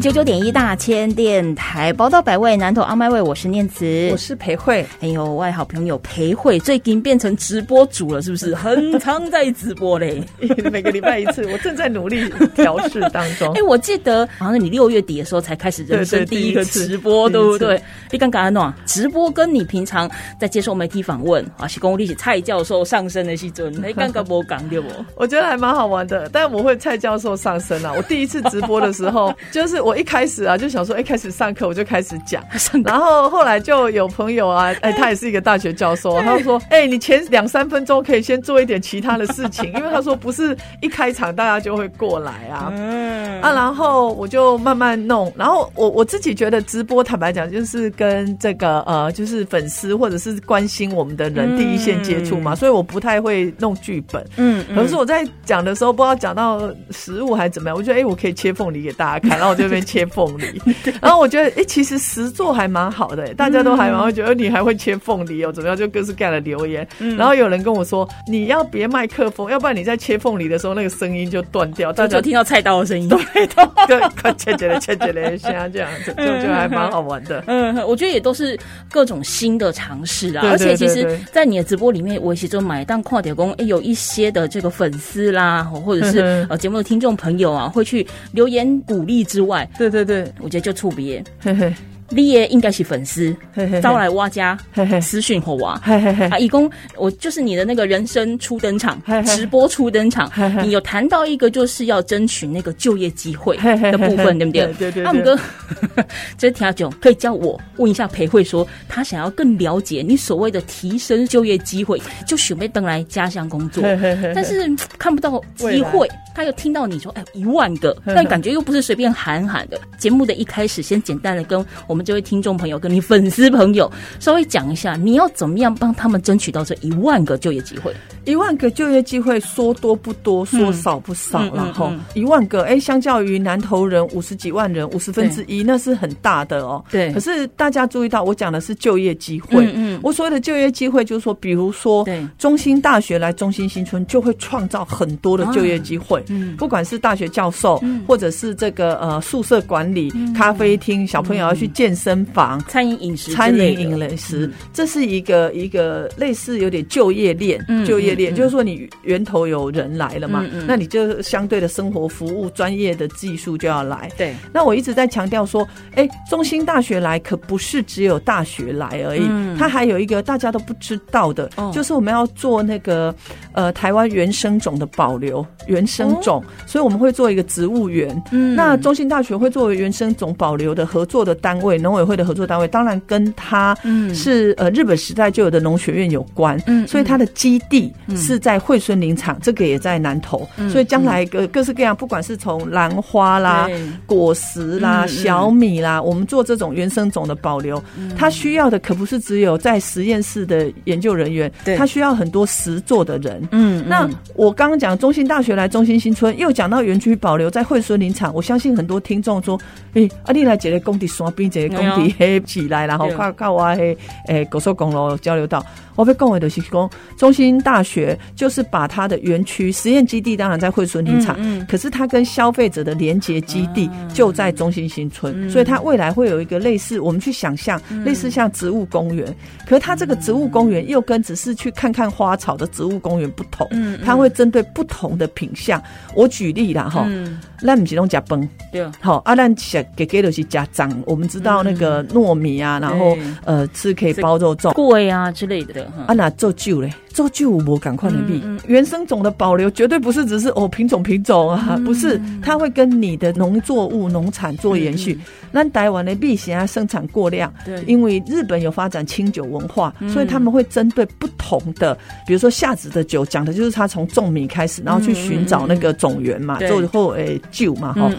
九九点一大千电台报道百位南投阿麦位，我是念慈，我是裴慧。哎呦，外好朋友裴慧最近变成直播主了，是不是？很常在直播嘞，每个礼拜一次。我正在努力调试当中。哎，我记得好像你六月底的时候才开始人生第一个直播，对不对？你刚刚讲直播跟你平常在接受媒体访问啊，是公立起蔡教授上身的时阵，你刚刚不讲对不？我觉得还蛮好玩的，但我会蔡教授上身啊。我第一次直播的时候，就是我一开始啊。就想说，一开始上课我就开始讲，然后后来就有朋友啊，哎，他也是一个大学教授，他就说，哎，你前两三分钟可以先做一点其他的事情，因为他说不是一开场大家就会过来啊，嗯。啊，然后我就慢慢弄，然后我我自己觉得直播，坦白讲，就是跟这个呃，就是粉丝或者是关心我们的人第一线接触嘛，所以我不太会弄剧本，嗯，可是我在讲的时候，不知道讲到食物还是怎么样，我觉得哎，我可以切凤梨给大家看，然后我这边切凤梨。然后我觉得，哎，其实实做还蛮好的，大家都还蛮会觉得你还会切凤梨哦，怎么样？就各式各样的留言。然后有人跟我说，你要别麦克风，要不然你在切凤梨的时候，那个声音就断掉，大家听到菜刀的声音。对，对，快切切嘞，切切嘞，像这样子，就就还蛮好玩的。嗯，我觉得也都是各种新的尝试啊。而且其实，在你的直播里面，我其实买当跨点工，哎，有一些的这个粉丝啦，或者是呃节目的听众朋友啊，会去留言鼓励之外，对对对，我觉得就触别。嘿嘿。你也应该是粉丝，招来挖家私讯或挖啊！义工，我就是你的那个人生初登场，直播初登场，你有谈到一个就是要争取那个就业机会的部分，对不对？对对。阿姆哥，这条九可以叫我问一下裴慧，说他想要更了解你所谓的提升就业机会，就准备登来家乡工作，但是看不到机会。他又听到你说，哎，一万个，但感觉又不是随便喊喊的。节目的一开始，先简单的跟我们这位听众朋友、跟你粉丝朋友稍微讲一下，你要怎么样帮他们争取到这一万个就业机会？一万个就业机会，说多不多，说少不少了哈。一万个，哎，相较于南投人五十几万人，五十分之一，那是很大的哦。对。可是大家注意到，我讲的是就业机会。嗯嗯。我所谓的就业机会，就是说，比如说，中心大学来中心新村，就会创造很多的就业机会。嗯，不管是大学教授，或者是这个呃宿舍管理、咖啡厅，小朋友要去健身房、餐饮饮食、餐饮饮食，这是一个一个类似有点就业链，就业链就是说你源头有人来了嘛，那你就相对的生活服务专业的技术就要来。对，那我一直在强调说，哎，中心大学来可不是只有大学来而已，它还有一个大家都不知道的，就是我们要做那个呃台湾原生种的保留，原生种。所以我们会做一个植物园，嗯，那中心大学会作为原生种保留的合作的单位，农委会的合作单位，当然跟它是呃日本时代就有的农学院有关，嗯，所以它的基地是在惠孙林场，这个也在南投，所以将来各各式各样，不管是从兰花啦、果实啦、小米啦，我们做这种原生种的保留，它需要的可不是只有在实验室的研究人员，它需要很多实做的人，嗯，那我刚刚讲中心大学来中心新村。又讲到园区保留在惠孙林场，我相信很多听众说：“诶，阿丽来这个工地山边，这个工地黑起来，然后靠靠我黑诶高速公路交流道。”我被讲的是讲，中心大学就是把它的园区实验基地当然在惠孙林场，嗯可是它跟消费者的连接基地就在中心新村，所以它未来会有一个类似，我们去想象类似像植物公园，可是它这个植物公园又跟只是去看看花草的植物公园不同，它会针对不同的品相。我举例啦哈，那唔是拢加崩，对，好，阿兰吃给给都是加脏，我们知道那个糯米啊，然后呃吃可以包肉粽、桂啊之类的。啊，那做酒嘞，做酒我赶快的币。原生种的保留绝对不是只是哦品种品种啊，不是，它会跟你的农作物农产做延续。那台湾的币现在生产过量，对，因为日本有发展清酒文化，所以他们会针对不同的，比如说夏子的酒，讲的就是他从种米开始，然后去寻找那个种源嘛，最后诶酒嘛哈。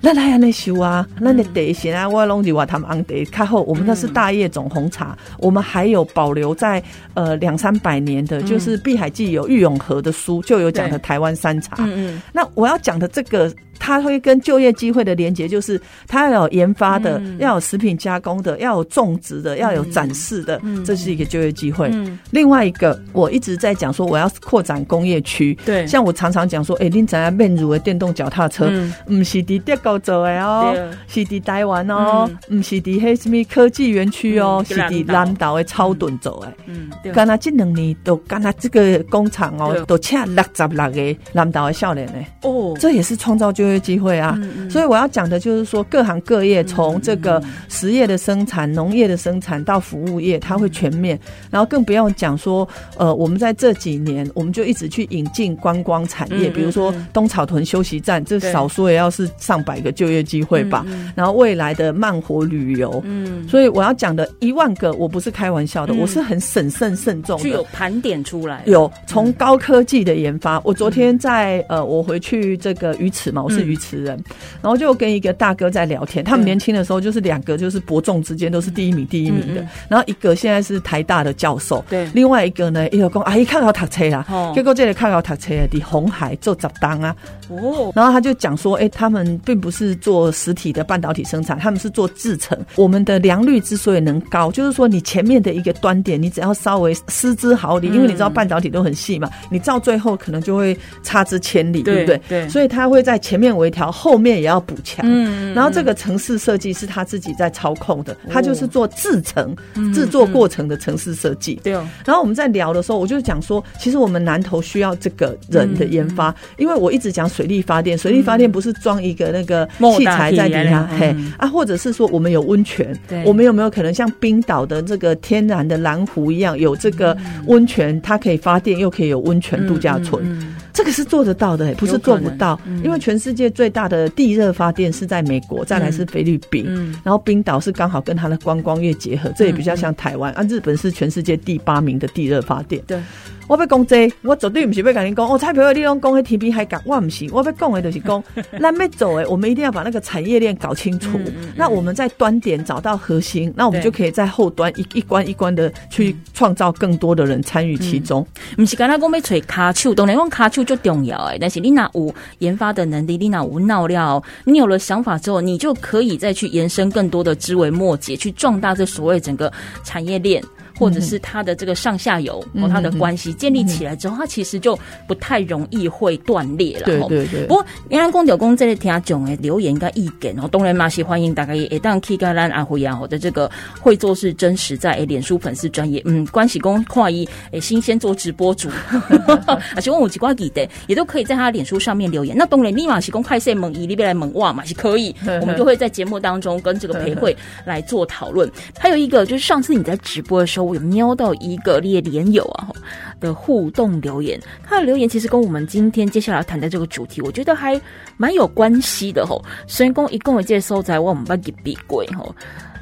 那来安尼修啊，那你得先啊，我拢是话他们安得看后，我们那是大叶种红茶，我们还有保留在呃两三百年的，就是碧海记有玉永和的书就有讲的台湾山茶。嗯嗯，那我要讲的这个。它会跟就业机会的连接，就是它要有研发的，要有食品加工的，要有种植的，要有展示的，这是一个就业机会。另外一个，我一直在讲说，我要扩展工业区。对，像我常常讲说，哎，你怎样面如的电动脚踏车，唔是伫德国做的哦，是伫台湾哦，唔是伫黑什么科技园区哦，是伫南岛的超顿做的。嗯，刚才这两年都刚才这个工厂哦，都请六十六个南岛的少年呢。哦，这也是创造就。机会啊，所以我要讲的就是说，各行各业从这个实业的生产、农业的生产到服务业，它会全面。然后更不用讲说，呃，我们在这几年，我们就一直去引进观光产业，比如说东草屯休息站，这少说也要是上百个就业机会吧。然后未来的慢活旅游，嗯，所以我要讲的一万个，我不是开玩笑的，我是很审慎慎重的，有盘点出来。有从高科技的研发，我昨天在呃，我回去这个鱼池嘛，我是。鱼池人，然后就跟一个大哥在聊天。他们年轻的时候就是两个，就是伯仲之间都是第一名、第一名的。然后一个现在是台大的教授，对。另外一个呢，一个讲阿姨看到读车啦，结果这里看到读车的红海做杂当啊。哦。然后他就讲说，哎，他们并不是做实体的半导体生产，他们是做制成。我们的良率之所以能高，就是说你前面的一个端点，你只要稍微失之毫厘，因为你知道半导体都很细嘛，你到最后可能就会差之千里，对不对？对。所以他会在前面。微调后面也要补强，嗯，然后这个城市设计是他自己在操控的，他就是做制成制作过程的城市设计。对，然后我们在聊的时候，我就讲说，其实我们南投需要这个人的研发，因为我一直讲水力发电，水力发电不是装一个那个器材在底下，嘿啊，或者是说我们有温泉，我们有没有可能像冰岛的这个天然的蓝湖一样，有这个温泉，它可以发电又可以有温泉度假村。这个是做得到的，不是做不到。因为全世界最大的地热发电是在美国，再来是菲律宾，然后冰岛是刚好跟它的观光业结合，这也比较像台湾。啊，日本是全世界第八名的地热发电。对。我要讲这，我绝对不是要跟你讲。哦，彩票你拢讲迄天边海港，我不是。我要讲的就是讲，咱要走诶，我们一定要把那个产业链搞清楚。那我们在端点找到核心，那我们就可以在后端一一关一关的去创造更多的人参与其中。不是刚才讲要吹卡丘，当然讲卡丘就重要诶。但是你那有研发的能力，你那有闹料，你有了想法之后，你就可以再去延伸更多的枝微末节，去壮大这所谓整个产业链。或者是他的这个上下游和他的关系建立起来之后，他其实就不太容易会断裂了。对对对。不过，原来公九公这里听讲诶，留言应该意见哦，当然嘛是欢迎大家也当 K 加兰阿辉啊，我的这个会做是真实在诶，脸书粉丝专业嗯，关系公跨一诶，新鲜做直播主，而且问我几挂几的，也都可以在他脸书上面留言。那当然立马是公快线猛一里边来猛哇嘛是可以，我们就会在节目当中跟这个培慧来做讨论。还有一个就是上次你在直播的时候。我有？瞄到一个列连友啊的互动留言，他的留言其实跟我们今天接下来谈的这个主题，我觉得还蛮有？关系的吼。神功一共有？介收在我们班给比贵吼，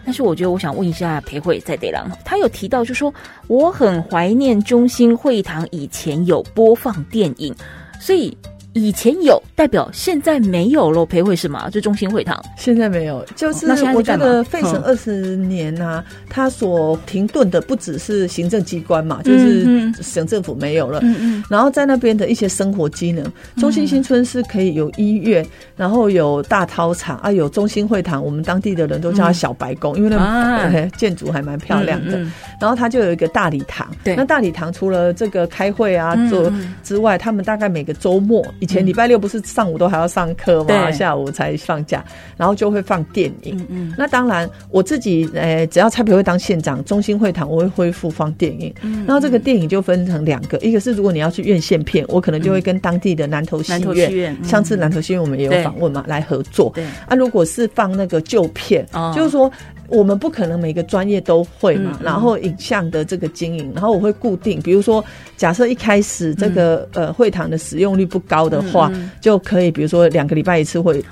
但是我觉得我想问一下裴慧在对郎，他有？提到就说我很怀念中心会堂以前有？播放电影，所以。以前有代表，现在没有了。培会是吗？就中心会堂现在没有，就是我觉得费城二十年呐，它所停顿的不只是行政机关嘛，就是省政府没有了。嗯嗯。然后在那边的一些生活机能，中心新村是可以有医院，然后有大操场啊，有中心会堂。我们当地的人都叫它小白宫，因为那建筑还蛮漂亮的。然后它就有一个大礼堂。对。那大礼堂除了这个开会啊做之外，他们大概每个周末。以前礼拜六不是上午都还要上课吗？下午才放假，然后就会放电影。嗯嗯。那当然，我自己诶，只要蔡培会当县长，中心会堂我会恢复放电影。嗯。然后这个电影就分成两个，一个是如果你要去院线片，我可能就会跟当地的南投戏院，上次南投戏院我们也有访问嘛，来合作。对。啊，如果是放那个旧片，就是说。我们不可能每个专业都会嘛。然后影像的这个经营，然后我会固定，比如说，假设一开始这个呃会堂的使用率不高的话，就可以比如说两个礼拜一次会，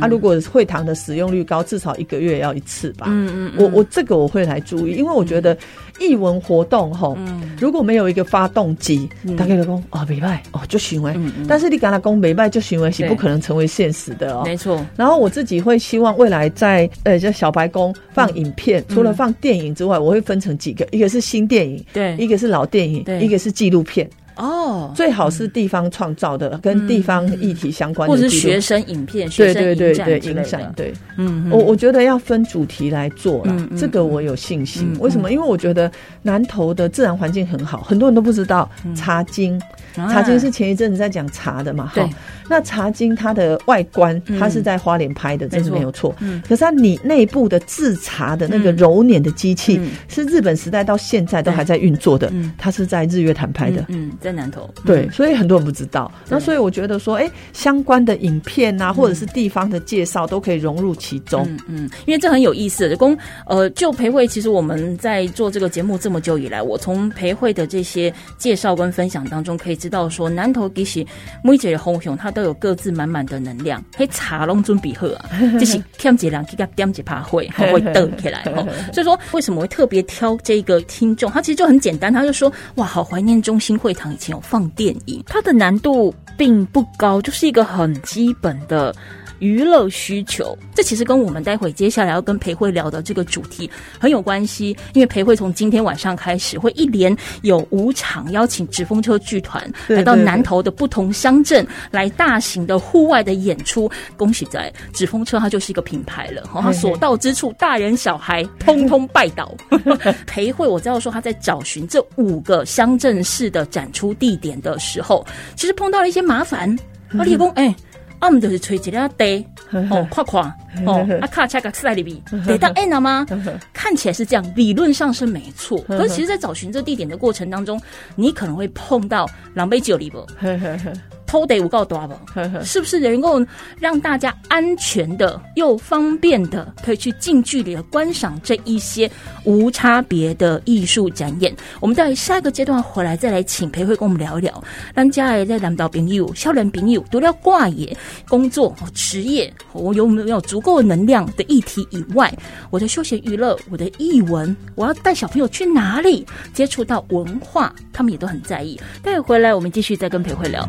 啊，如果会堂的使用率高，至少一个月要一次吧。嗯嗯，我我这个我会来注意，因为我觉得。艺文活动吼，如果没有一个发动机，大概就讲哦，没卖哦就行为，但是你跟他讲没卖就行为是不可能成为现实的哦。没错。然后我自己会希望未来在呃，这小白宫放影片，除了放电影之外，我会分成几个，一个是新电影，对，一个是老电影，一个是纪录片。哦，最好是地方创造的，跟地方议题相关的，或者是学生影片、学生影展影展。对，嗯，我我觉得要分主题来做了，这个我有信心。为什么？因为我觉得南投的自然环境很好，很多人都不知道茶经。茶经是前一阵子在讲茶的嘛？哈，那茶经它的外观，它是在花莲拍的，这是没有错。嗯，可是它你内部的制茶的那个揉捻的机器，是日本时代到现在都还在运作的。嗯，它是在日月潭拍的。嗯，在南投。对，所以很多人不知道。那所以我觉得说，哎，相关的影片啊，或者是地方的介绍，都可以融入其中。嗯，因为这很有意思。公呃，就培慧，其实我们在做这个节目这么久以来，我从培慧的这些介绍跟分享当中，可以知道说，南投其实每一个红熊，它都有各自满满的能量。嘿，茶拢准备好啊，就是添几两，给他点几趴会，会瞪起来。所以说，为什么会特别挑这个听众？他其实就很简单，他就说，哇，好怀念中心会堂以前有放电影，它的难度并不高，就是一个很基本的。娱乐需求，这其实跟我们待会接下来要跟裴慧聊的这个主题很有关系。因为裴慧从今天晚上开始，会一连有五场邀请纸风车剧团来到南投的不同乡镇来大型的户外的演出。恭喜在纸风车，它就是一个品牌了，它所到之处，大人小孩通通拜倒。裴慧，我知道说他在找寻这五个乡镇市的展出地点的时候，其实碰到了一些麻烦。阿立功，哎。我们就是吹几条地哦，夸夸哦，啊卡恰个塞里边，得到 N 了吗？看起来是这样，理论上是没错。可是其实，在找寻这地点的过程当中，你可能会碰到狼狈酒里不？偷得五告多吧？是不是能够让大家安全的又方便的，可以去近距离的观赏这一些无差别的艺术展演？我们在下一个阶段回来再来请裴慧跟我们聊一聊，让家也在南岛朋友、校园朋友都要挂野工作、职业，我有没有足够的能量的议题以外，我的休闲娱乐、我的艺文，我要带小朋友去哪里接触到文化，他们也都很在意。待会回来，我们继续再跟裴慧聊。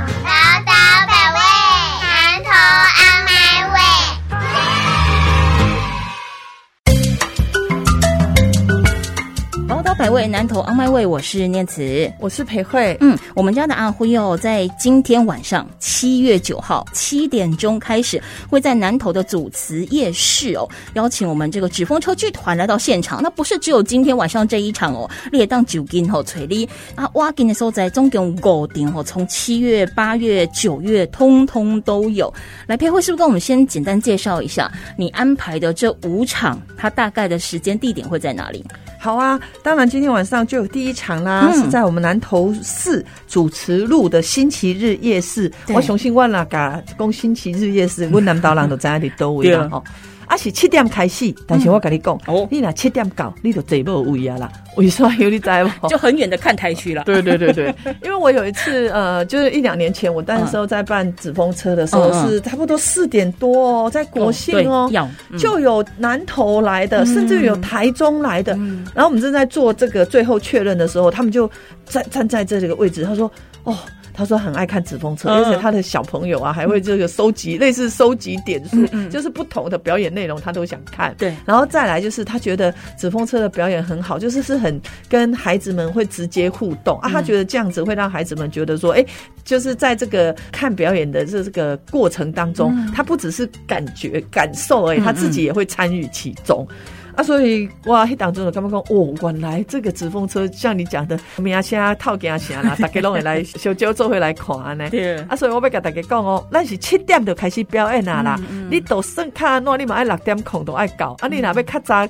位南投阿麦位，我是念慈，我是裴慧。嗯，我们家的阿辉哦，在今天晚上七月九号七点钟开始，会在南投的祖祠夜市哦，邀请我们这个纸风车剧团来到现场。那不是只有今天晚上这一场哦，列当九金吼锤力啊，挖金的时候在总共五点哦，从七月、八月、九月，通通都有。来，裴慧是不是跟我们先简单介绍一下你安排的这五场，它大概的时间地点会在哪里？好啊，当然今天晚上就有第一场啦，是在我们南投市主持路的星期日夜市。我雄心万啦，噶讲星期日夜市，我南岛人都在那里都位啦吼。啊是七点开始，但是我跟你讲，哦，你若七点到，你就坐不位啊啦。为什么有你在吗？就很远的看台区了。对对对对，因为我有一次呃，就是一两年前，我那时候在办纸风车的时候，是差不多四点多哦，在国信哦，就有南投来的，甚至有台中来的。然后我们正在做这个最后确认的时候，他们就站站在这个位置，他说：“哦。”他说很爱看纸风车，而且他的小朋友啊还会这个收集 类似收集点数，就是不同的表演内容他都想看。对，然后再来就是他觉得纸风车的表演很好，就是是很跟孩子们会直接互动啊。他觉得这样子会让孩子们觉得说，哎，就是在这个看表演的这这个过程当中，他不只是感觉感受而已，他自己也会参与其中。啊，所以哇，迄当中就感觉讲哦，原来这个纸风车像你讲的，名声套件啥啦，大家拢会来小酒做回来看呢。对啊，所以我要甲大家讲哦，咱是七点就开始表演啊啦，你都算看喏，你嘛爱六点空都爱搞，啊，你若要较早？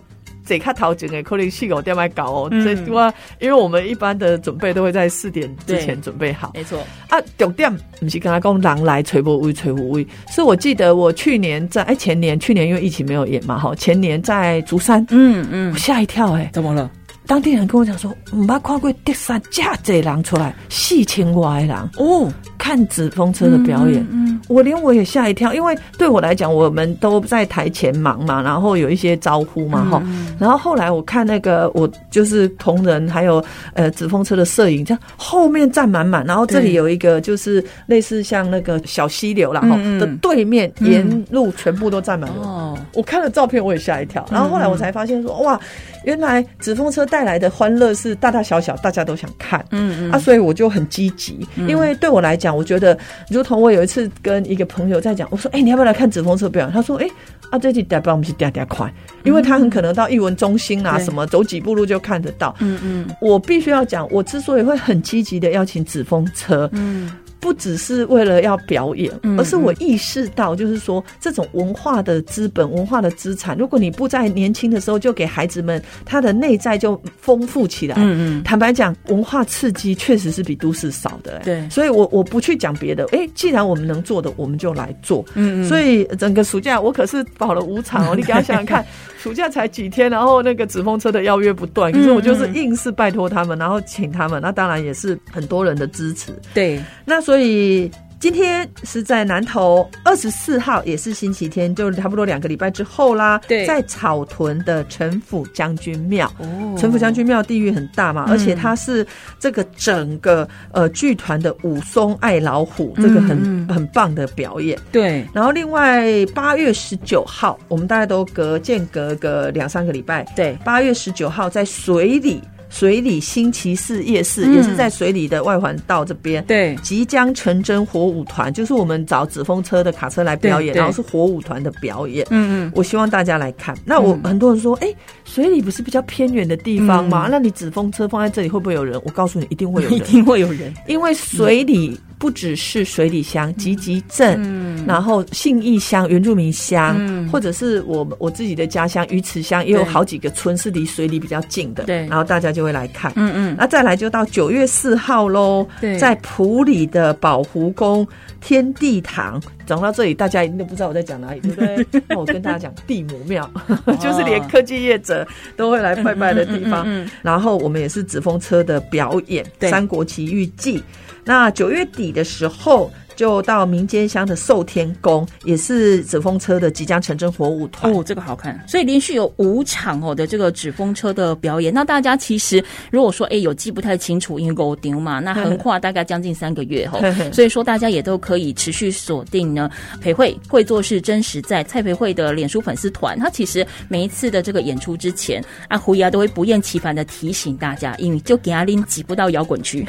这卡头前的可能四五点来搞哦，这我因为我们一般的准备都会在四点之前准备好，没错。啊。重点不是跟他讲狼来吹不威吹不威，是我记得我去年在哎前年去年因为疫情没有演嘛哈，前年在竹山，嗯嗯，吓一跳哎，怎么了？当地人跟我讲说，唔捌看过德山架这人出来，四千外人。哦，看纸风车的表演，嗯，我连我也吓一跳，因为对我来讲，我们都在台前忙嘛，然后有一些招呼嘛，哈，然后后来我看那个我就是同仁还有呃纸风车的摄影，这样后面站满满，然后这里有一个就是类似像那个小溪流了哈的对面沿路全部都站满了，哦，我看了照片我也吓一跳，然后后来我才发现说哇。原来纸风车带来的欢乐是大大小小大家都想看，嗯嗯。啊，所以我就很积极，因为对我来讲，我觉得如同我有一次跟一个朋友在讲，我说，哎，你要不要来看纸风车表演？他说，哎，啊，这期代表我们是嗲嗲快，因为他很可能到艺文中心啊，什么走几步路就看得到，嗯嗯，我必须要讲，我之所以会很积极的邀请纸风车，嗯。不只是为了要表演，而是我意识到，就是说这种文化的资本、文化的资产，如果你不在年轻的时候就给孩子们，他的内在就丰富起来。嗯嗯。坦白讲，文化刺激确实是比都市少的。对。所以我我不去讲别的。哎，既然我们能做的，我们就来做。嗯嗯。所以整个暑假我可是跑了五场哦，你给他想想看，暑假才几天，然后那个纸风车的邀约不断，可是我就是硬是拜托他们，然后请他们，那当然也是很多人的支持。对。那所以。今天是在南投二十四号，也是星期天，就差不多两个礼拜之后啦。对，在草屯的陈府将军庙，哦，陈府将军庙地域很大嘛，而且它是这个整个呃剧团的武松爱老虎，这个很很棒的表演。对，然后另外八月十九号，我们大概都隔间隔个两三个礼拜。对，八月十九号在水里。水里星期四夜市也是在水里的外环道这边，对，即将成真火舞团，就是我们找纸风车的卡车来表演，然后是火舞团的表演。嗯嗯，我希望大家来看。那我很多人说，哎，水里不是比较偏远的地方吗？那你纸风车放在这里会不会有人？我告诉你，一定会有人，一定会有人，因为水里。不只是水里乡、集集镇，然后信义乡、原住民乡，或者是我我自己的家乡鱼池乡，也有好几个村是离水里比较近的。对，然后大家就会来看。嗯嗯，那再来就到九月四号喽。对，在埔里的宝湖宫天地堂，讲到这里，大家一定都不知道我在讲哪里，对不对？那 我跟大家讲地母庙，就是连科技业者都会来拜拜的地方嗯。然后我们也是纸风车的表演，《三国奇遇记》。那九月底的时候。就到民间乡的寿天宫，也是纸风车的即将成真火舞团哦，这个好看。所以连续有五场哦的这个纸风车的表演。那大家其实如果说哎有记不太清楚，因为狗丢嘛，那横跨大概将近三个月哈，所以说大家也都可以持续锁定呢。裴慧会做事真实在蔡培慧的脸书粉丝团，他其实每一次的这个演出之前，阿胡牙都会不厌其烦的提醒大家，因为就给阿林挤不到摇滚区，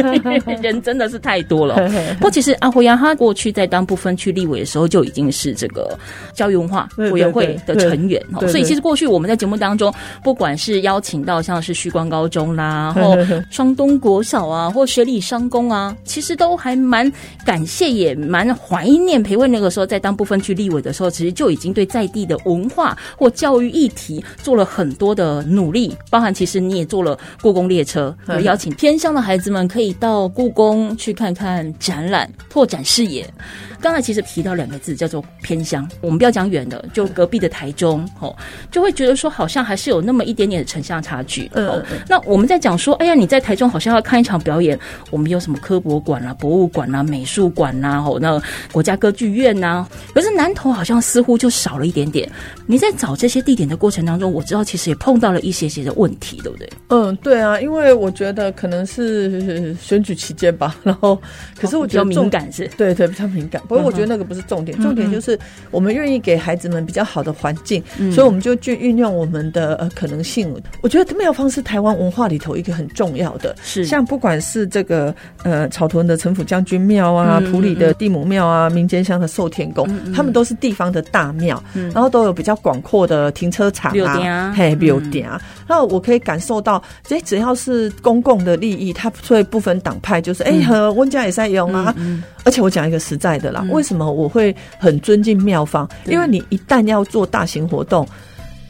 人真的是太多了。不过其实阿。胡杨他过去在当不分区立委的时候就已经是这个教育文化委员会的成员，所以其实过去我们在节目当中，不管是邀请到像是旭光高中啦，然后双东国小啊，或学理商工啊，其实都还蛮感谢，也蛮怀念裴慧那个时候在当不分区立委的时候，其实就已经对在地的文化或教育议题做了很多的努力，包含其实你也做了故宫列车，邀请偏乡的孩子们可以到故宫去看看展览。拓展视野。刚才其实提到两个字，叫做偏乡。我们不要讲远的，就隔壁的台中，哦，就会觉得说好像还是有那么一点点的城乡差距。嗯，那我们在讲说，哎呀，你在台中好像要看一场表演，我们有什么科博馆啦、博物馆啦、美术馆啦，哦，那国家歌剧院呐，可是南投好像似乎就少了一点点。你在找这些地点的过程当中，我知道其实也碰到了一些些的问题，对不对？嗯，对啊，因为我觉得可能是选举期间吧，然后可是我觉得敏感。感是？对对，比较敏感。不过我觉得那个不是重点，重点就是我们愿意给孩子们比较好的环境，所以我们就去运用我们的呃可能性。我觉得妙方是台湾文化里头一个很重要的，是像不管是这个呃草屯的城府将军庙啊，埔里的地母庙啊，民间乡的寿天宫，他们都是地方的大庙，然后都有比较广阔的停车场啊，嘿，有点啊。那我可以感受到，这只要是公共的利益，它会不分党派，就是哎，和温家也在用啊。而且我讲一个实在的啦，为什么我会很尊敬妙方？因为你一旦要做大型活动，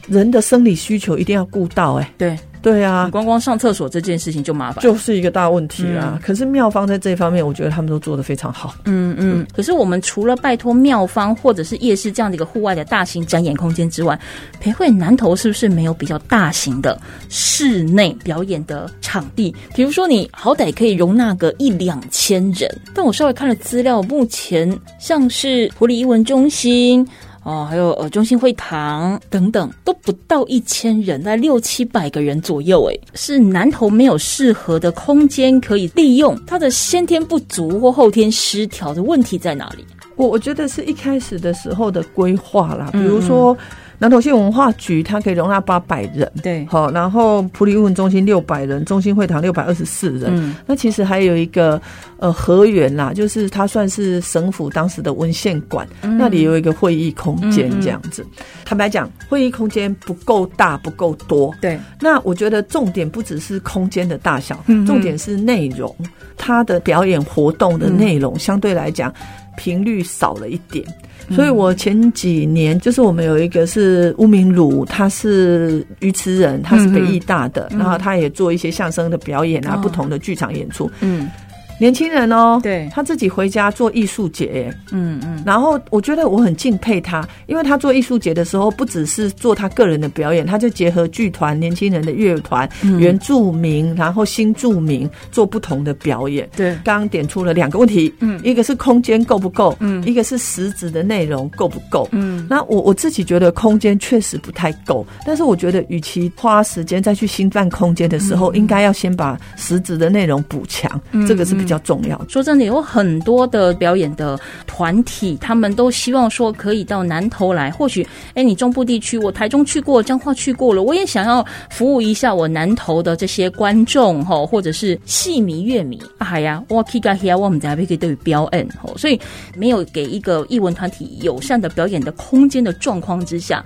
人的生理需求一定要顾到，哎，对。对啊，光光上厕所这件事情就麻烦，就是一个大问题啊。可是妙方在这方面，我觉得他们都做的非常好。嗯嗯。可是我们除了拜托妙方或者是夜市这样的一个户外的大型展演空间之外，培会南头是不是没有比较大型的室内表演的场地？比如说，你好歹可以容纳个一两千人。但我稍微看了资料，目前像是普里艺文中心。哦，还有呃，中心会堂等等，都不到一千人，在六七百个人左右。哎，是南投没有适合的空间可以利用，它的先天不足或后天失调的问题在哪里？我我觉得是一开始的时候的规划啦，比如说。南投县文化局它可以容纳八百人，对，好，然后普里文中心六百人，中心会堂六百二十四人，嗯，那其实还有一个呃河源啦，就是它算是省府当时的文献馆，那里有一个会议空间这样子。坦白讲，会议空间不够大，不够多，对。那我觉得重点不只是空间的大小，重点是内容，它的表演活动的内容相对来讲频率少了一点。所以我前几年就是我们有一个是吴明儒，他是鱼池人，他是北艺大的，然后他也做一些相声的表演啊，不同的剧场演出。嗯。年轻人哦，对，他自己回家做艺术节，嗯嗯，然后我觉得我很敬佩他，因为他做艺术节的时候，不只是做他个人的表演，他就结合剧团、年轻人的乐团、原住民，然后新住民做不同的表演。对，刚刚点出了两个问题，嗯，一个是空间够不够，嗯，一个是实质的内容够不够，嗯，那我我自己觉得空间确实不太够，但是我觉得与其花时间再去新办空间的时候，应该要先把实质的内容补强，这个是。比较重要。说真的，有很多的表演的团体，他们都希望说可以到南投来。或许，哎，你中部地区，我台中去过，彰化去过了，我也想要服务一下我南投的这些观众哈，或者是戏迷乐迷。哎呀，我可以跟我们在可以对于表演吼，所以没有给一个艺文团体友善的表演的空间的状况之下，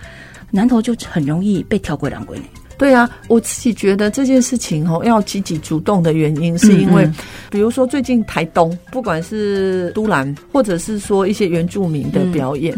南投就很容易被挑过两鬼。对啊，我自己觉得这件事情哦，要积极主动的原因，是因为，比如说最近台东，不管是都兰，或者是说一些原住民的表演。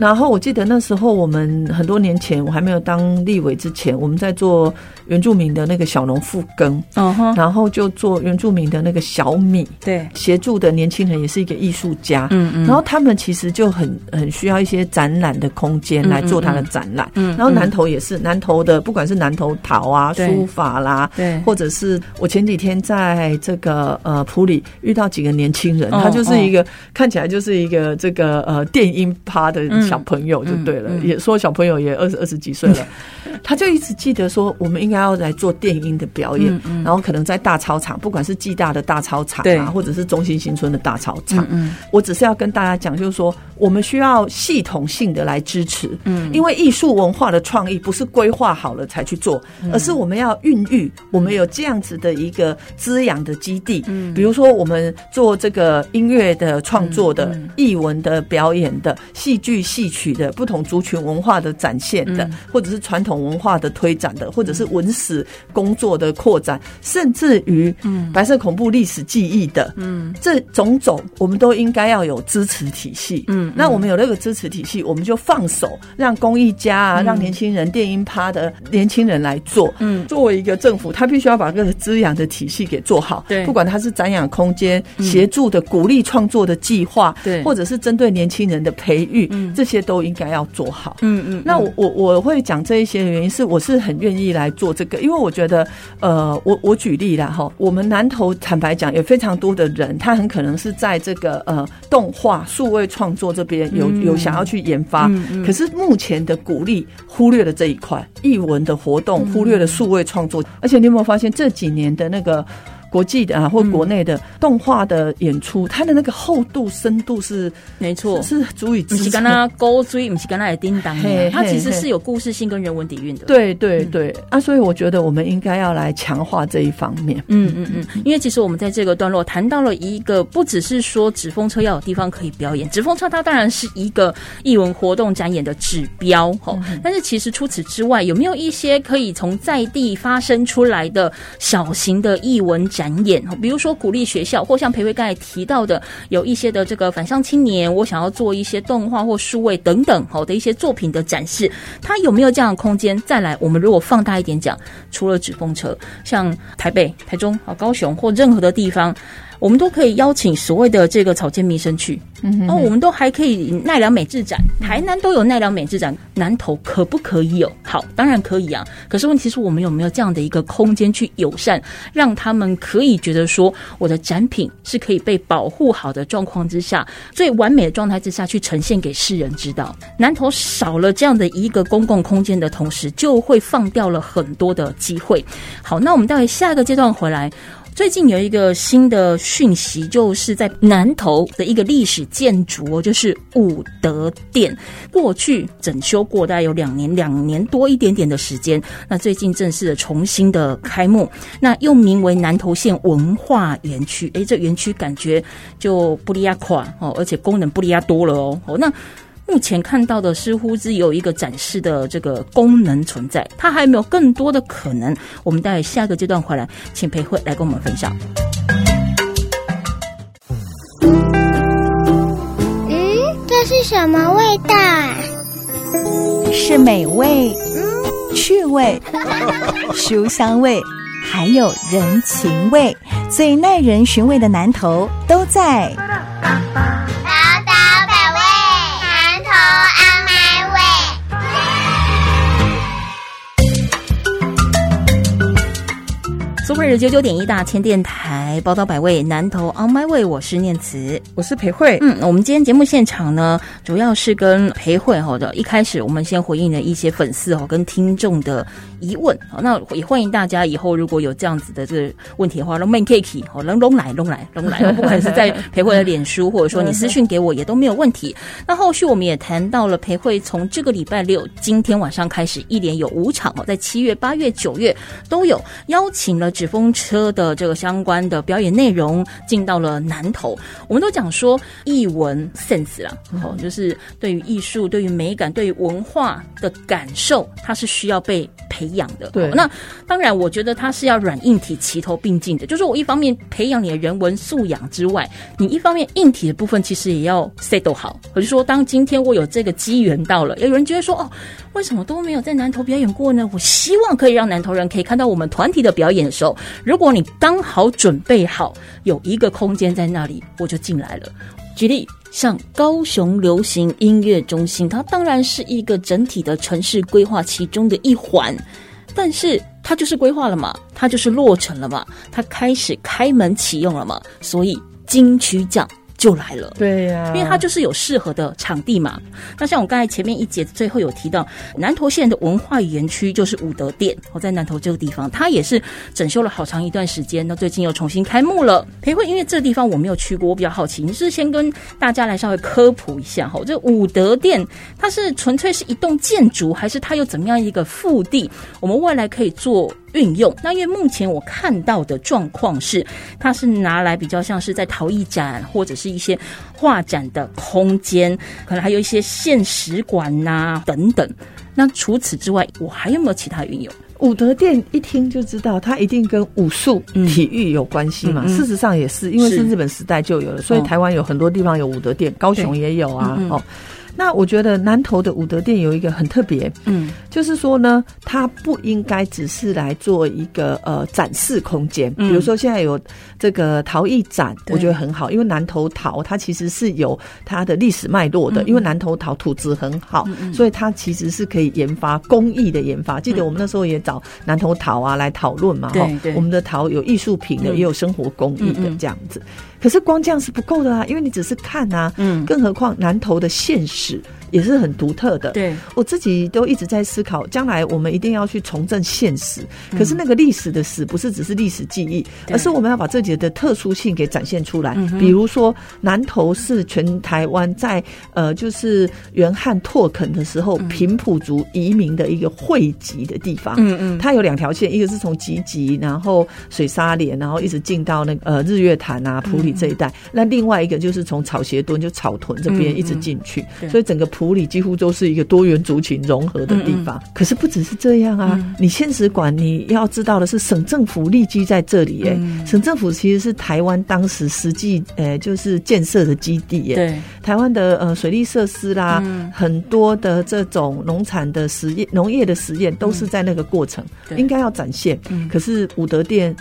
然后我记得那时候我们很多年前，我还没有当立委之前，我们在做原住民的那个小农复耕，嗯哼，然后就做原住民的那个小米，对，协助的年轻人也是一个艺术家，嗯嗯，然后他们其实就很很需要一些展览的空间来做他的展览，嗯，然后南投也是南投的，不管是南投陶啊、书法啦，对，或者是我前几天在这个呃普里遇到几个年轻人，他就是一个看起来就是一个这个呃电音趴的。小朋友就对了，也说小朋友也二十二十几岁了，他就一直记得说，我们应该要来做电音的表演，然后可能在大操场，不管是暨大的大操场啊，或者是中心新村的大操场。嗯，我只是要跟大家讲，就是说，我们需要系统性的来支持，嗯，因为艺术文化的创意不是规划好了才去做，而是我们要孕育，我们有这样子的一个滋养的基地。嗯，比如说我们做这个音乐的创作的、艺文的表演的、戏剧戏。曲的不同族群文化的展现的，或者是传统文化的推展的，或者是文史工作的扩展，甚至于白色恐怖历史记忆的，嗯，这种种我们都应该要有支持体系。嗯，那我们有那个支持体系，我们就放手让公益家啊，让年轻人电音趴的年轻人来做。嗯，作为一个政府，他必须要把这个滋养的体系给做好。对，不管他是展养空间、协助的鼓励创作的计划，对，或者是针对年轻人的培育，嗯，这。些都应该要做好。嗯嗯，那我我我会讲这一些的原因是，我是很愿意来做这个，因为我觉得，呃，我我举例了哈，我们南投坦白讲，有非常多的人，他很可能是在这个呃动画数位创作这边有有想要去研发，可是目前的鼓励忽略了这一块，译文的活动忽略了数位创作，而且你有没有发现这几年的那个？国际的啊或国内的动画的演出，它的那个厚度深度是没错，是足以支撑。不是跟他勾追，不是跟他来叮当，它其实是有故事性跟人文底蕴的。对对对啊，所以我觉得我们应该要来强化这一方面。嗯嗯嗯，因为其实我们在这个段落谈到了一个，不只是说纸风车要有地方可以表演，纸风车它当然是一个艺文活动展演的指标哦。但是其实除此之外，有没有一些可以从在地发生出来的小型的艺文展展演？比如说鼓励学校，或像裴威刚才提到的，有一些的这个返乡青年，我想要做一些动画或数位等等好的一些作品的展示，他有没有这样的空间？再来，我们如果放大一点讲，除了纸风车，像台北、台中、啊高雄或任何的地方。我们都可以邀请所谓的这个草间弥生去，嗯哦，我们都还可以奈良美智展，台南都有奈良美智展，南投可不可以有？好，当然可以啊。可是问题是我们有没有这样的一个空间去友善，让他们可以觉得说，我的展品是可以被保护好的状况之下，最完美的状态之下去呈现给世人知道。南投少了这样的一个公共空间的同时，就会放掉了很多的机会。好，那我们待会下一个阶段回来。最近有一个新的讯息，就是在南投的一个历史建筑哦，就是武德殿。过去整修过，大概有两年，两年多一点点的时间。那最近正式的重新的开幕，那又名为南投县文化园区。诶，这园区感觉就不利亚垮哦，而且功能不利亚多了哦。哦，那。目前看到的似乎只有一个展示的这个功能存在，它还有没有更多的可能？我们待下个阶段回来，请裴慧来跟我们分享。嗯，这是什么味道？是美味、趣味、书香味，还有人情味，最耐人寻味的南头都在。苏慧的九九点一大千电台报道百位南投 On My Way，我是念慈，我是裴慧。嗯，我们今天节目现场呢，主要是跟裴慧哈的。一开始我们先回应了一些粉丝哦跟听众的疑问，好，那也欢迎大家以后如果有这样子的这个问题的话，龙 man cake 哦，龙龙来龙来龙来，不管是在裴慧的脸书，或者说你私讯给我也都没有问题。那后续我们也谈到了裴慧从这个礼拜六今天晚上开始，一连有五场哦，在七月、八月、九月都有邀请了。纸风车的这个相关的表演内容进到了南投，我们都讲说艺文 sense 啦，哦，就是对于艺术、对于美感、对于文化的感受，它是需要被培养的。对，那当然，我觉得它是要软硬体齐头并进的。就是我一方面培养你的人文素养之外，你一方面硬体的部分其实也要 set 好。我就说，当今天我有这个机缘到了，有人觉得说，哦，为什么都没有在南投表演过呢？我希望可以让南投人可以看到我们团体的表演的时候。如果你刚好准备好有一个空间在那里，我就进来了。举例，像高雄流行音乐中心，它当然是一个整体的城市规划其中的一环，但是它就是规划了嘛，它就是落成了嘛，它开始开门启用了嘛，所以金曲奖。就来了，对呀，因为它就是有适合的场地嘛。那像我刚才前面一节最后有提到，南投县的文化园区就是武德殿，我在南投这个地方，它也是整修了好长一段时间，那最近又重新开幕了。培慧，因为这个地方我没有去过，我比较好奇，你是先跟大家来稍微科普一下哈。这武德殿它是纯粹是一栋建筑，还是它有怎么样一个腹地？我们未来可以做。运用那因为目前我看到的状况是，它是拿来比较像是在陶艺展或者是一些画展的空间，可能还有一些现实馆呐等等。那除此之外，我还有没有其他运用？武德殿一听就知道，它一定跟武术、体育有关系嘛。事实上也是，因为是日本时代就有了，所以台湾有很多地方有武德殿，高雄也有啊。哦。那我觉得南投的武德殿有一个很特别，嗯，就是说呢，它不应该只是来做一个呃展示空间。比如说现在有这个陶艺展，我觉得很好，因为南投陶它其实是有它的历史脉络的，因为南投陶土质很好，所以它其实是可以研发工艺的研发。记得我们那时候也找南投陶啊来讨论嘛，哈，我们的陶有艺术品的，也有生活工艺的这样子。可是光这样是不够的啊，因为你只是看啊，嗯，更何况南投的现实也是很独特的。对我自己都一直在思考，将来我们一定要去重振现实。可是那个历史的史，不是只是历史记忆，而是我们要把自己的特殊性给展现出来。比如说，南投是全台湾在呃，就是元汉拓垦的时候，平埔族移民的一个汇集的地方。嗯嗯，它有两条线，一个是从集集，然后水沙连，然后一直进到那个呃日月潭啊、普里这一带。那另外一个就是从草鞋墩，就草屯这边一直进去。所以整个埔里几乎都是一个多元族群融合的地方。可是不只是这样啊，你现实馆你要知道的是，省政府立基在这里耶。省政府其实是台湾当时实际呃就是建设的基地耶。对，台湾的呃水利设施啦，很多的这种农产的实验、农业的实验都是在那个过程，应该要展现。可是武德殿。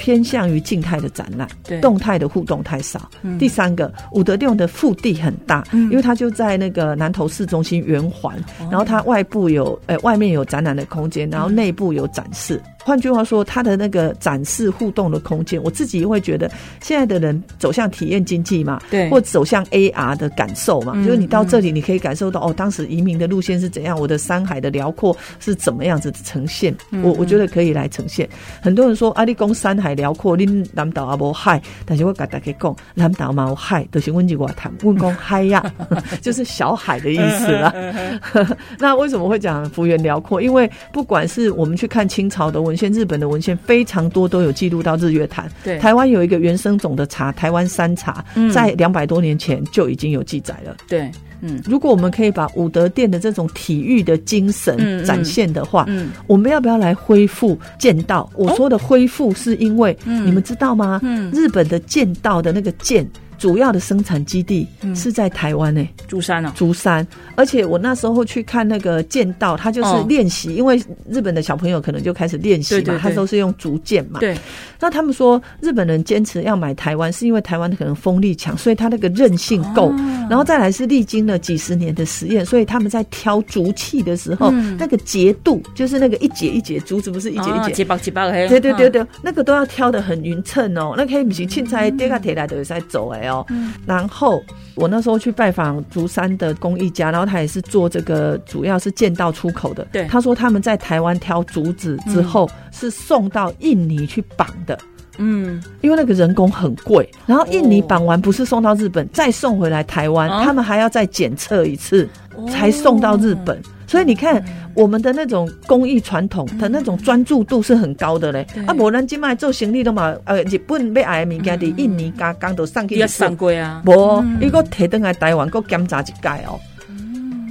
偏向于静态的展览，动态的互动太少。第三个，武德殿的腹地很大，因为它就在那个南投市中心圆环，然后它外部有，呃，外面有展览的空间，然后内部有展示。换句话说，它的那个展示互动的空间，我自己会觉得，现在的人走向体验经济嘛，对，或走向 AR 的感受嘛，就是你到这里，你可以感受到哦，当时移民的路线是怎样，我的山海的辽阔是怎么样子呈现，我我觉得可以来呈现。很多人说阿里公山海辽阔，恁南岛阿无海，但是我跟大家讲，南岛嘛有海，都是问句话谈，问讲海呀，就是小海的意思啦。那为什么会讲幅员辽阔？因为不管是我们去看清朝的文献，日本的文献非常多，都有记录到日月潭。对，台湾有一个原生种的茶，台湾山茶，在两百多年前就已经有记载了。对，嗯，如果我们可以把武德殿的这种体育的精神展现的话，嗯，我们要不要来恢复剑道？我说的恢复是因为，你们知道吗？嗯，日本的剑道的那个剑。主要的生产基地是在台湾呢，竹山哦，竹山。而且我那时候去看那个剑道，他就是练习，因为日本的小朋友可能就开始练习嘛，他都是用竹剑嘛。对。那他们说日本人坚持要买台湾，是因为台湾可能风力强，所以他那个韧性够。然后再来是历经了几十年的实验，所以他们在挑竹器的时候，那个节度就是那个一节一节竹子不是一节一节，节包节包对对对对，那个都要挑的很匀称哦。那可以不行青菜跌下铁来的在走哎。哦，然后我那时候去拜访竹山的工艺家，然后他也是做这个，主要是剑道出口的。对，他说他们在台湾挑竹子之后，是送到印尼去绑的。嗯，因为那个人工很贵，然后印尼绑完不是送到日本，再送回来台湾，他们还要再检测一次，才送到日本。所以你看，我们的那种工艺传统的那种专注度是很高的嘞。啊，无人今麦做行李都嘛，呃，日本要爱的物件的印尼加刚都上去，要上过啊。无，一个提登来台湾，个检查一届哦。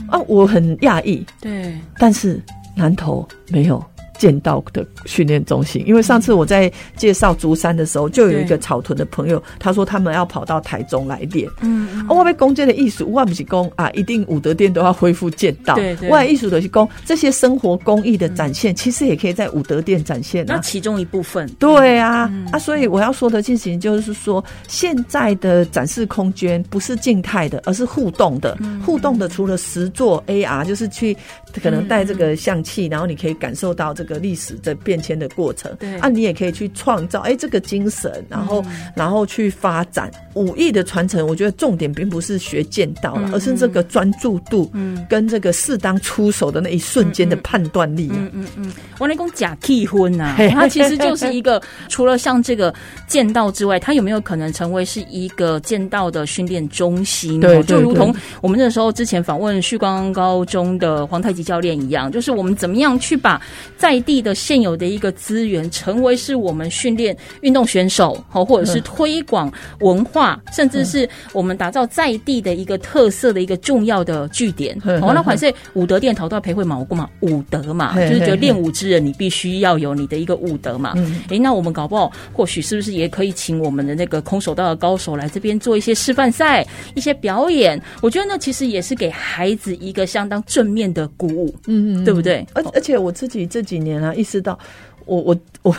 啊，我很讶异。对，但是南投没有。剑道的训练中心，因为上次我在介绍竹山的时候，就有一个草屯的朋友，他说他们要跑到台中来练。嗯，外面弓箭的艺术，外不是攻啊，一定武德殿都要恢复剑道。对对，外艺术的是攻这些生活工艺的展现，其实也可以在武德殿展现。那其中一部分。对啊，啊，所以我要说的进行就是说，现在的展示空间不是静态的，而是互动的。互动的除了实做 AR，就是去可能带这个相器，然后你可以感受到这个。个历史的变迁的过程，对。啊，你也可以去创造哎这个精神，然后然后去发展武艺的传承。我觉得重点并不是学剑道了，而是这个专注度，嗯，跟这个适当出手的那一瞬间的判断力。嗯嗯嗯，我来讲假替婚呐，它其实就是一个 除了像这个剑道之外，它有没有可能成为是一个剑道的训练中心？对，就如同我们那时候之前访问旭光高中的皇太极教练一样，就是我们怎么样去把在地的现有的一个资源，成为是我们训练运动选手，好，或者是推广文化，甚至是我们打造在地的一个特色的一个重要的据点。哦，那款是武德殿头都要培会嘛，我嘛武德嘛，就是觉得练武之人，你必须要有你的一个武德嘛。哎，那我们搞不好，或许是不是也可以请我们的那个空手道的高手来这边做一些示范赛、一些表演？我觉得那其实也是给孩子一个相当正面的鼓舞，嗯嗯，对不对？而而且我自己这几年啊。意识到，我我我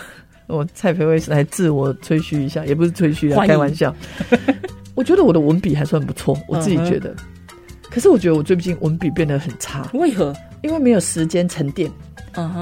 我蔡培慧是来自我吹嘘一下，也不是吹嘘啊，开玩笑。我觉得我的文笔还算不错，我自己觉得。可是我觉得我最近文笔变得很差，为何？因为没有时间沉淀。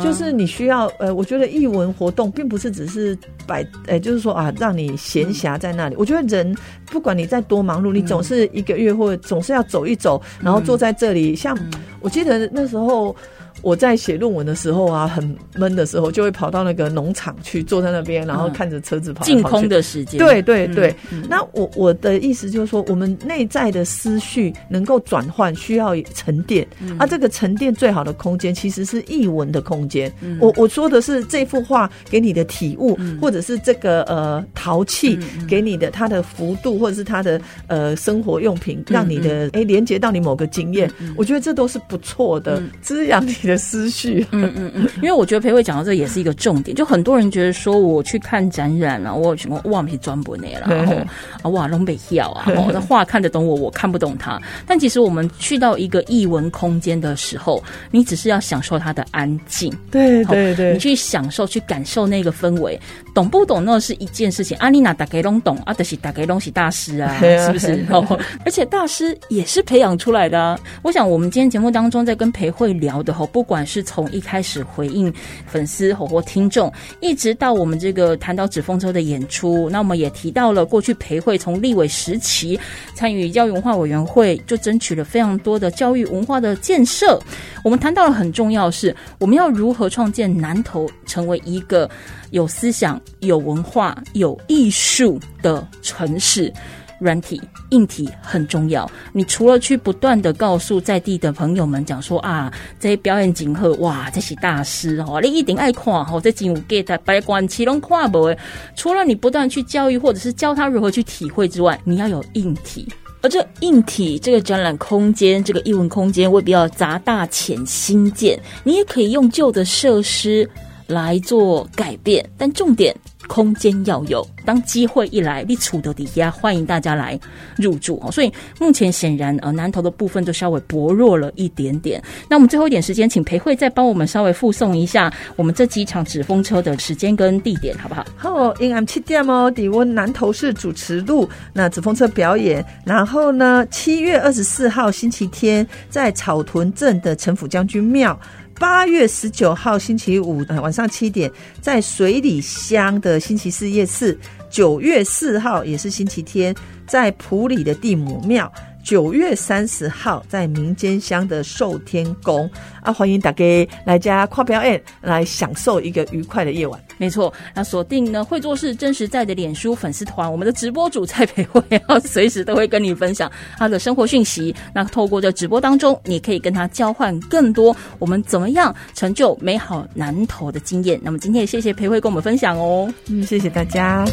就是你需要呃，我觉得译文活动并不是只是摆，呃，就是说啊，让你闲暇在那里。我觉得人不管你在多忙碌，你总是一个月或总是要走一走，然后坐在这里。像我记得那时候。我在写论文的时候啊，很闷的时候，就会跑到那个农场去，坐在那边，然后看着车子跑。净空的时间。对对对。那我我的意思就是说，我们内在的思绪能够转换，需要沉淀。啊，这个沉淀最好的空间其实是译文的空间。我我说的是这幅画给你的体悟，或者是这个呃陶器给你的它的幅度，或者是它的呃生活用品，让你的哎连接到你某个经验。我觉得这都是不错的，滋养你。的思绪，嗯嗯嗯，因为我觉得裴慧讲到这也是一个重点，就很多人觉得说我去看展览啊，我什么忘皮专博内了，然后啊哇龙北要啊，我的画看得懂我，我看不懂他。但其实我们去到一个艺文空间的时候，你只是要享受它的安静，对对对，你去享受去感受那个氛围，懂不懂那是一件事情。阿丽娜打给龙懂，阿德西打给龙是大师 啊，是不是？哦而且大师也是培养出来的。我想我们今天节目当中在跟裴慧聊的吼。不不管是从一开始回应粉丝或听众，一直到我们这个谈到纸风车的演出，那我们也提到了过去培会从立委时期参与教育文化委员会，就争取了非常多的教育文化的建设。我们谈到了很重要是，我们要如何创建南投成为一个有思想、有文化、有艺术的城市。软体、硬体很重要。你除了去不断的告诉在地的朋友们讲说啊，这些表演景贺哇，这些大师哦，你一定爱看哦，这景舞 get 白关七龙跨不？除了你不断去教育或者是教他如何去体会之外，你要有硬体。而这硬体，这个展览空间，这个艺文空间未必要砸大钱新建，你也可以用旧的设施来做改变，但重点。空间要有，当机会一来，你处的底下欢迎大家来入住哦。所以目前显然呃南投的部分就稍微薄弱了一点点。那我们最后一点时间，请裴慧再帮我们稍微附送一下我们这几场纸风车的时间跟地点，好不好？好，阴暗七点哦，底温南投市主持路那纸风车表演。然后呢，七月二十四号星期天在草屯镇的陈府将军庙。八月十九号星期五晚上七点，在水里乡的星期四夜市。九月四号也是星期天，在埔里的地母庙。九月三十号在民间乡的寿天宫啊，欢迎大家来家跨表演，来享受一个愉快的夜晚。没错，那锁定呢会做事真实在的脸书粉丝团，我们的直播主蔡培慧，要随时都会跟你分享他的生活讯息。那透过这直播当中，你可以跟他交换更多我们怎么样成就美好南投的经验。那么今天也谢谢培慧跟我们分享哦，嗯，谢谢大家。